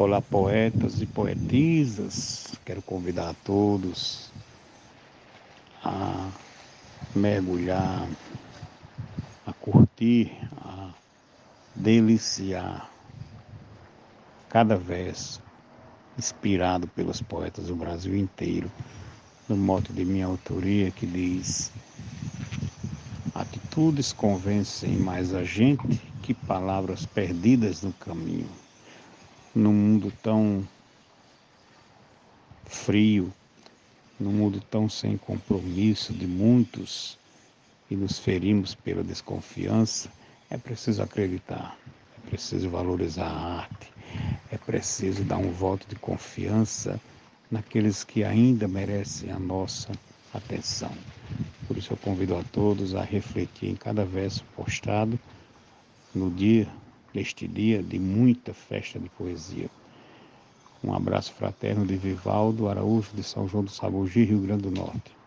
Olá, poetas e poetisas. Quero convidar a todos a mergulhar, a curtir, a deliciar cada verso inspirado pelos poetas do Brasil inteiro, no mote de minha autoria que diz: Atitudes convencem mais a gente que palavras perdidas no caminho num mundo tão frio, num mundo tão sem compromisso de muitos e nos ferimos pela desconfiança, é preciso acreditar, é preciso valorizar a arte, é preciso dar um voto de confiança naqueles que ainda merecem a nossa atenção. Por isso eu convido a todos a refletir em cada verso postado no dia neste dia de muita festa de poesia. Um abraço fraterno de Vivaldo Araújo de São João do Sabugi, Rio Grande do Norte.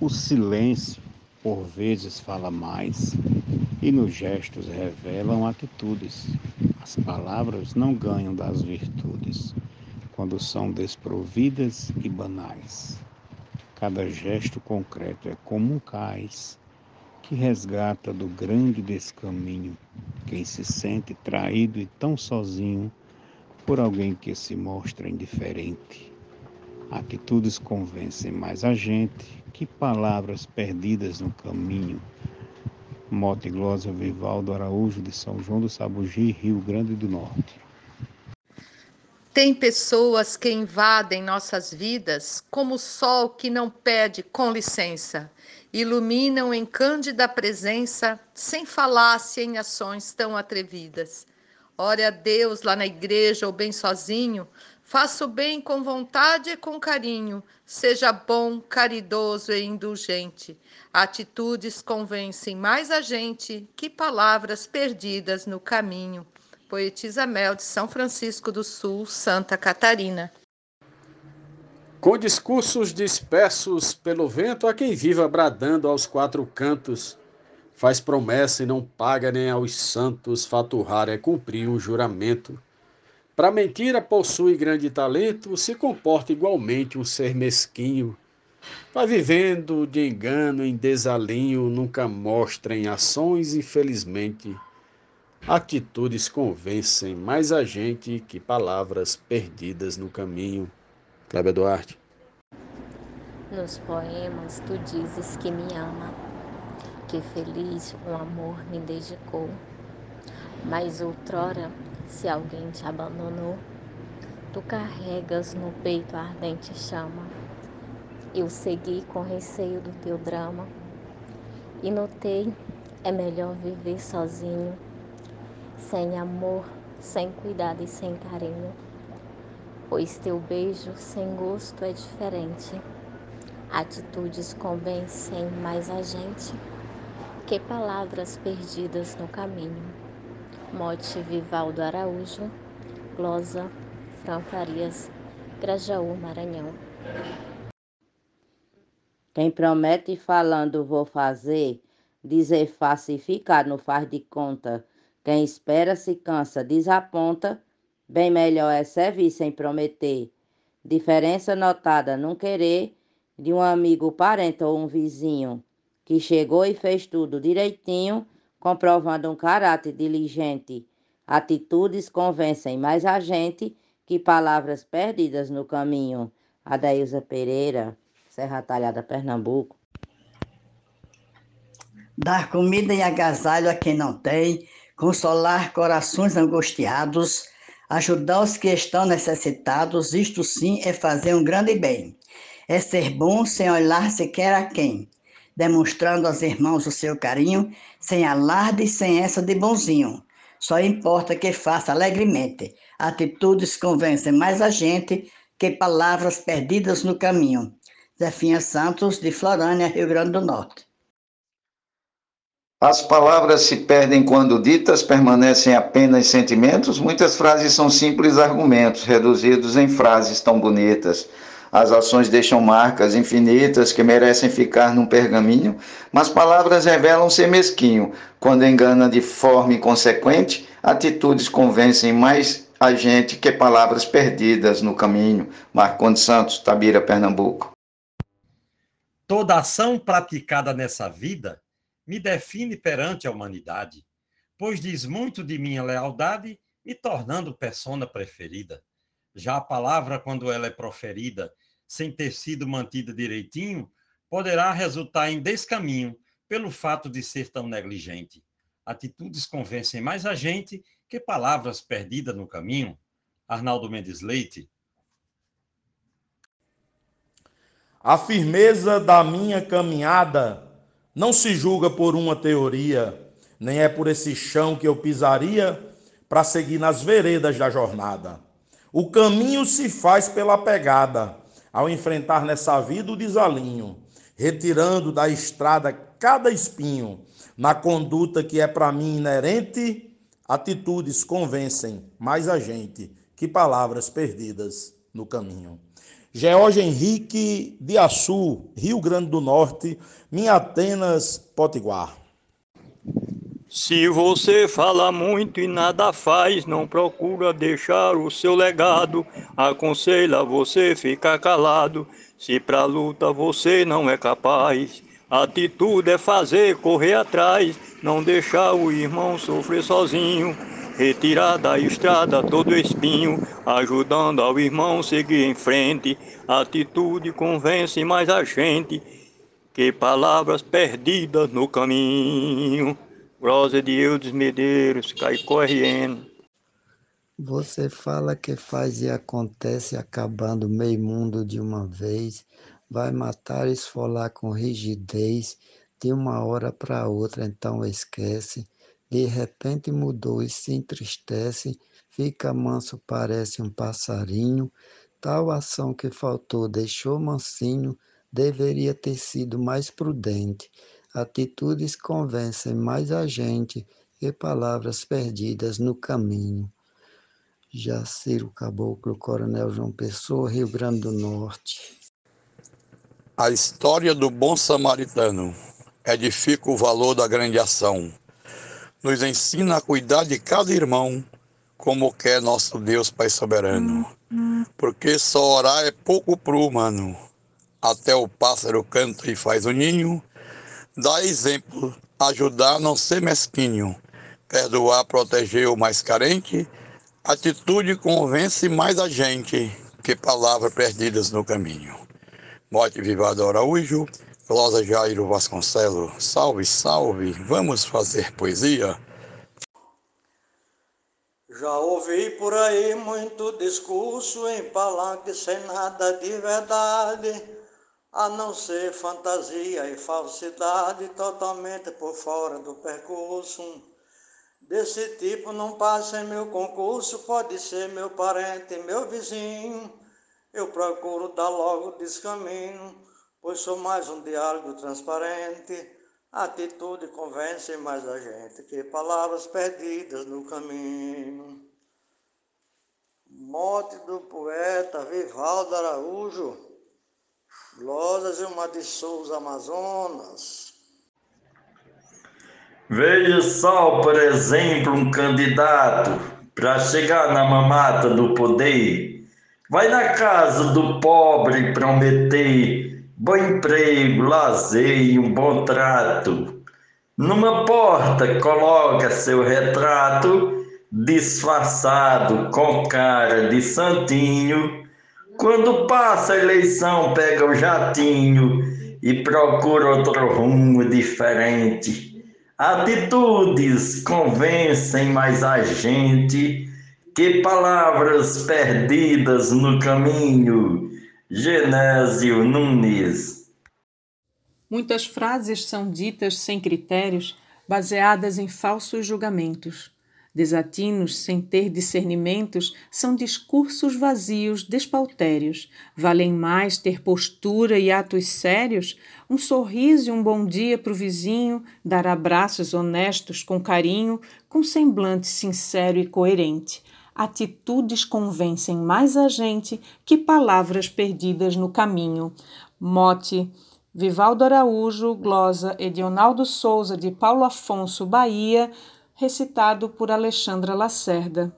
O silêncio, por vezes, fala mais, e nos gestos revelam atitudes. As palavras não ganham das virtudes, quando são desprovidas e banais. Cada gesto concreto é como um cais que resgata do grande descaminho quem se sente traído e tão sozinho por alguém que se mostra indiferente. Atitudes convencem mais a gente que palavras perdidas no caminho. Mote Glosa Vivaldo Araújo de São João do Sabugi, Rio Grande do Norte. Tem pessoas que invadem nossas vidas como o sol que não pede com licença, iluminam em cândida presença, sem falácia em ações tão atrevidas. Ore a Deus lá na igreja ou bem sozinho, faça o bem com vontade e com carinho, seja bom, caridoso e indulgente. Atitudes convencem mais a gente que palavras perdidas no caminho. Poetisa Mel de São Francisco do Sul, Santa Catarina. Com discursos dispersos pelo vento, a quem viva bradando aos quatro cantos, faz promessa e não paga nem aos santos, faturrar é cumprir um juramento. Para mentira possui grande talento, se comporta igualmente um ser mesquinho. Vai vivendo de engano em desalinho, nunca mostra em ações, infelizmente Atitudes convencem mais a gente que palavras perdidas no caminho. Cléber Duarte. Nos poemas tu dizes que me ama, que feliz um amor me dedicou. Mas outrora, se alguém te abandonou, tu carregas no peito a ardente chama. Eu segui com receio do teu drama e notei é melhor viver sozinho sem amor, sem cuidado e sem carinho. Pois teu beijo sem gosto é diferente. Atitudes convencem mais a gente que palavras perdidas no caminho. Mote Vivaldo Araújo, Glosa, Fran Farias, Grajaú, Maranhão. Quem promete falando vou fazer, dizer face e ficar no faz de conta quem espera se cansa, desaponta, bem melhor é servir sem prometer. Diferença notada num querer de um amigo, parente ou um vizinho que chegou e fez tudo direitinho, comprovando um caráter diligente. Atitudes convencem mais a gente que palavras perdidas no caminho. Adailza Pereira, Serra Talhada, Pernambuco. Dar comida e agasalho a quem não tem, consolar corações angustiados, ajudar os que estão necessitados, isto sim é fazer um grande bem. É ser bom sem olhar sequer a quem, demonstrando aos irmãos o seu carinho, sem alarde e sem essa de bonzinho. Só importa que faça alegremente. Atitudes convencem mais a gente que palavras perdidas no caminho. Zefinha Santos, de Florânia, Rio Grande do Norte. As palavras se perdem quando ditas, permanecem apenas sentimentos. Muitas frases são simples argumentos, reduzidos em frases tão bonitas. As ações deixam marcas infinitas que merecem ficar num pergaminho, mas palavras revelam ser mesquinho. Quando engana de forma inconsequente, atitudes convencem mais a gente que palavras perdidas no caminho. Marcondes Santos, Tabira, Pernambuco. Toda ação praticada nessa vida me define perante a humanidade, pois diz muito de minha lealdade, me tornando persona preferida. Já a palavra, quando ela é proferida, sem ter sido mantida direitinho, poderá resultar em descaminho pelo fato de ser tão negligente. Atitudes convencem mais a gente que palavras perdidas no caminho. Arnaldo Mendes Leite, A firmeza da minha caminhada não se julga por uma teoria, nem é por esse chão que eu pisaria para seguir nas veredas da jornada. O caminho se faz pela pegada, ao enfrentar nessa vida o desalinho, retirando da estrada cada espinho, na conduta que é para mim inerente, atitudes convencem mais a gente que palavras perdidas no caminho. George Henrique de Açu, Rio Grande do Norte, Minha Atenas, Potiguar. Se você fala muito e nada faz, não procura deixar o seu legado, aconselha você ficar calado, se pra luta você não é capaz. Atitude é fazer, correr atrás, não deixar o irmão sofrer sozinho retirar da estrada todo espinho, ajudando ao irmão seguir em frente. atitude convence mais a gente que palavras perdidas no caminho. Rosa de Eudes Medeiros, Caicó RN. Você fala que faz e acontece, acabando meio mundo de uma vez, vai matar e esfolar com rigidez, de uma hora para outra, então esquece de repente mudou e se entristece, fica manso, parece um passarinho. Tal ação que faltou deixou mansinho, deveria ter sido mais prudente. Atitudes convencem mais a gente que palavras perdidas no caminho. Jaciro Caboclo, Coronel João Pessoa, Rio Grande do Norte. A história do bom samaritano edifica o valor da grande ação nos ensina a cuidar de cada irmão, como quer nosso Deus Pai Soberano. Porque só orar é pouco pro humano. Até o pássaro canta e faz o ninho. Dá exemplo, ajudar não ser mesquinho. Perdoar, proteger o mais carente. Atitude convence mais a gente que palavras perdidas no caminho. Morte Vivado Araújo, Closa Jairo Vasconcelo, salve, salve, vamos fazer poesia? Já ouvi por aí muito discurso em palanque sem nada de verdade, a não ser fantasia e falsidade totalmente por fora do percurso. Desse tipo não passa em meu concurso, pode ser meu parente, meu vizinho. Eu procuro dar logo descaminho pois sou mais um diálogo transparente. Atitude convence mais a gente que palavras perdidas no caminho. Morte do poeta Vivaldo Araújo, Glosas e uma de Souza Amazonas. Veja só, por exemplo, um candidato para chegar na mamata do poder, vai na casa do pobre prometer bom emprego, lazer e um bom trato. Numa porta coloca seu retrato, disfarçado com cara de santinho. Quando passa a eleição, pega o jatinho e procura outro rumo diferente. Atitudes convencem mais a gente que palavras perdidas no caminho Genésio Nunes. Muitas frases são ditas sem critérios, baseadas em falsos julgamentos. Desatinos sem ter discernimentos são discursos vazios, despautérios. Valem mais ter postura e atos sérios, um sorriso e um bom dia para o vizinho, dar abraços honestos com carinho, com semblante sincero e coerente Atitudes convencem mais a gente que palavras perdidas no caminho. Mote Vivaldo Araújo, glosa Edionaldo Souza de Paulo Afonso, Bahia, recitado por Alexandra Lacerda.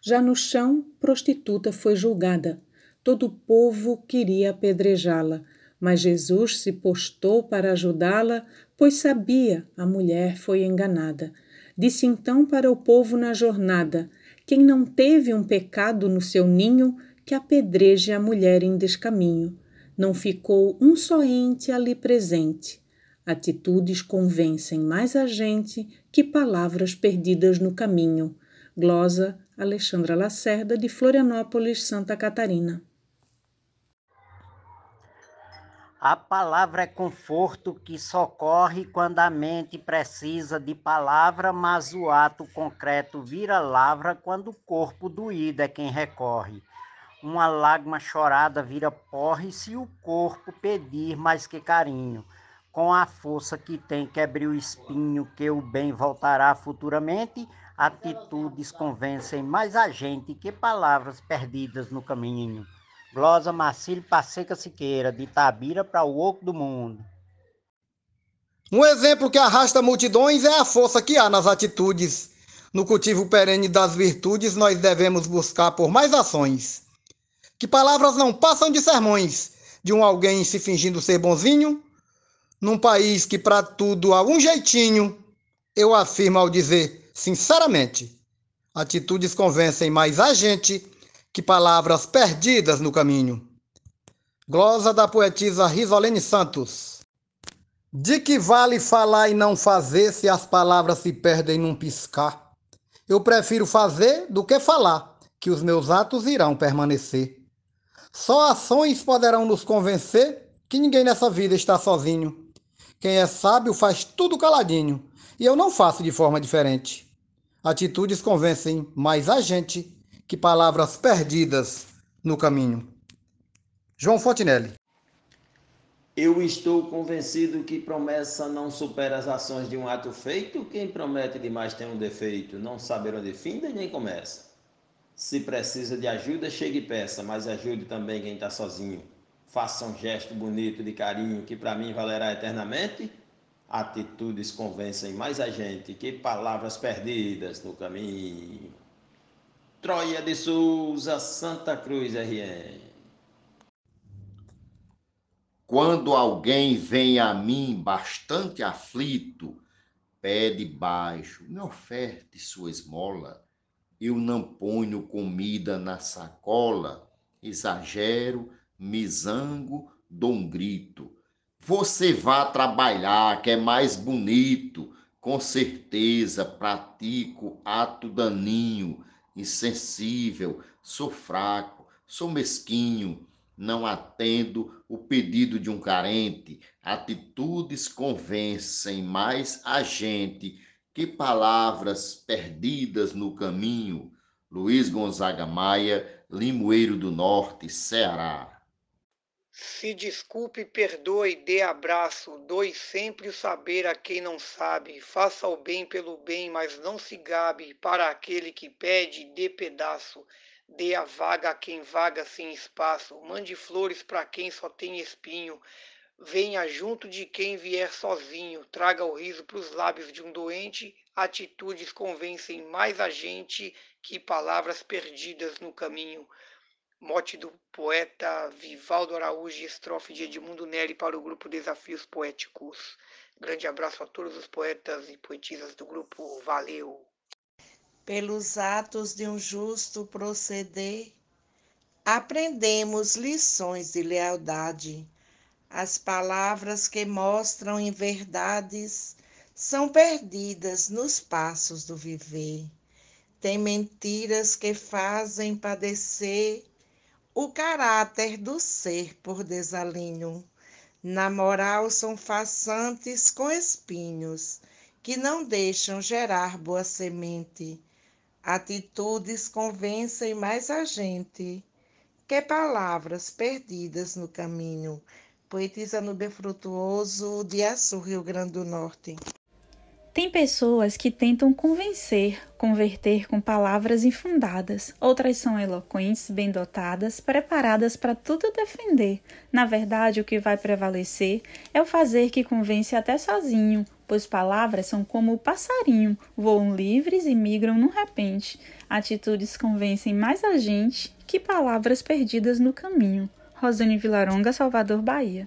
Já no chão, prostituta foi julgada. Todo o povo queria apedrejá-la, mas Jesus se postou para ajudá-la, pois sabia a mulher foi enganada. Disse então para o povo na jornada: Quem não teve um pecado no seu ninho, que apedreje a mulher em descaminho. Não ficou um só ente ali presente. Atitudes convencem mais a gente que palavras perdidas no caminho. Glosa Alexandra Lacerda, de Florianópolis, Santa Catarina. A palavra é conforto que socorre quando a mente precisa de palavra, mas o ato concreto vira lavra quando o corpo doído é quem recorre. Uma lágrima chorada vira porre se o corpo pedir mais que carinho. Com a força que tem quebre o espinho, que o bem voltará futuramente, atitudes convencem mais a gente que palavras perdidas no caminho. Glosa Marcílio Passeca Siqueira, de Itabira para o Oco do Mundo. Um exemplo que arrasta multidões é a força que há nas atitudes. No cultivo perene das virtudes, nós devemos buscar por mais ações. Que palavras não passam de sermões de um alguém se fingindo ser bonzinho, num país que para tudo há um jeitinho, eu afirmo ao dizer, sinceramente, atitudes convencem mais a gente que palavras perdidas no caminho. Glosa da poetisa Risolene Santos. De que vale falar e não fazer se as palavras se perdem num piscar? Eu prefiro fazer do que falar, que os meus atos irão permanecer. Só ações poderão nos convencer que ninguém nessa vida está sozinho. Quem é sábio faz tudo caladinho, e eu não faço de forma diferente. Atitudes convencem mais a gente que palavras perdidas no caminho. João Fontinelli. Eu estou convencido que promessa não supera as ações de um ato feito. Quem promete demais tem um defeito, não saber onde finda nem começa. Se precisa de ajuda, chegue e peça, mas ajude também quem está sozinho. Faça um gesto bonito de carinho que para mim valerá eternamente. Atitudes convencem mais a gente que palavras perdidas no caminho. Troia de Souza, Santa Cruz RN. Quando alguém vem a mim bastante aflito, pede baixo, me oferte sua esmola. Eu não ponho comida na sacola, exagero, me zango, dou um grito. Você vá trabalhar, que é mais bonito. Com certeza pratico ato daninho insensível, sou fraco, sou mesquinho, não atendo o pedido de um carente. Atitudes convencem mais a gente que palavras perdidas no caminho. Luiz Gonzaga Maia, Limoeiro do Norte, Ceará. Se desculpe, perdoe, dê abraço, doe sempre o saber a quem não sabe. Faça o bem pelo bem, mas não se gabe. Para aquele que pede, dê pedaço. Dê a vaga a quem vaga sem espaço. Mande flores para quem só tem espinho. Venha junto de quem vier sozinho. Traga o riso para os lábios de um doente. Atitudes convencem mais a gente que palavras perdidas no caminho. Mote do poeta Vivaldo Araújo estrofe de Edmundo Neri para o grupo Desafios Poéticos. Grande abraço a todos os poetas e poetisas do grupo. Valeu! Pelos atos de um justo proceder, aprendemos lições de lealdade. As palavras que mostram em verdades são perdidas nos passos do viver. Tem mentiras que fazem padecer o caráter do ser por desalinho. Na moral são façantes com espinhos, que não deixam gerar boa semente. Atitudes convencem mais a gente que palavras perdidas no caminho. Poetisa no Frutuoso, de Açu, Rio Grande do Norte. Tem pessoas que tentam convencer, converter com palavras infundadas. Outras são eloquentes, bem dotadas, preparadas para tudo defender. Na verdade, o que vai prevalecer é o fazer que convence até sozinho, pois palavras são como o passarinho, voam livres e migram num repente. Atitudes convencem mais a gente que palavras perdidas no caminho. Rosane Vilaronga, Salvador, Bahia.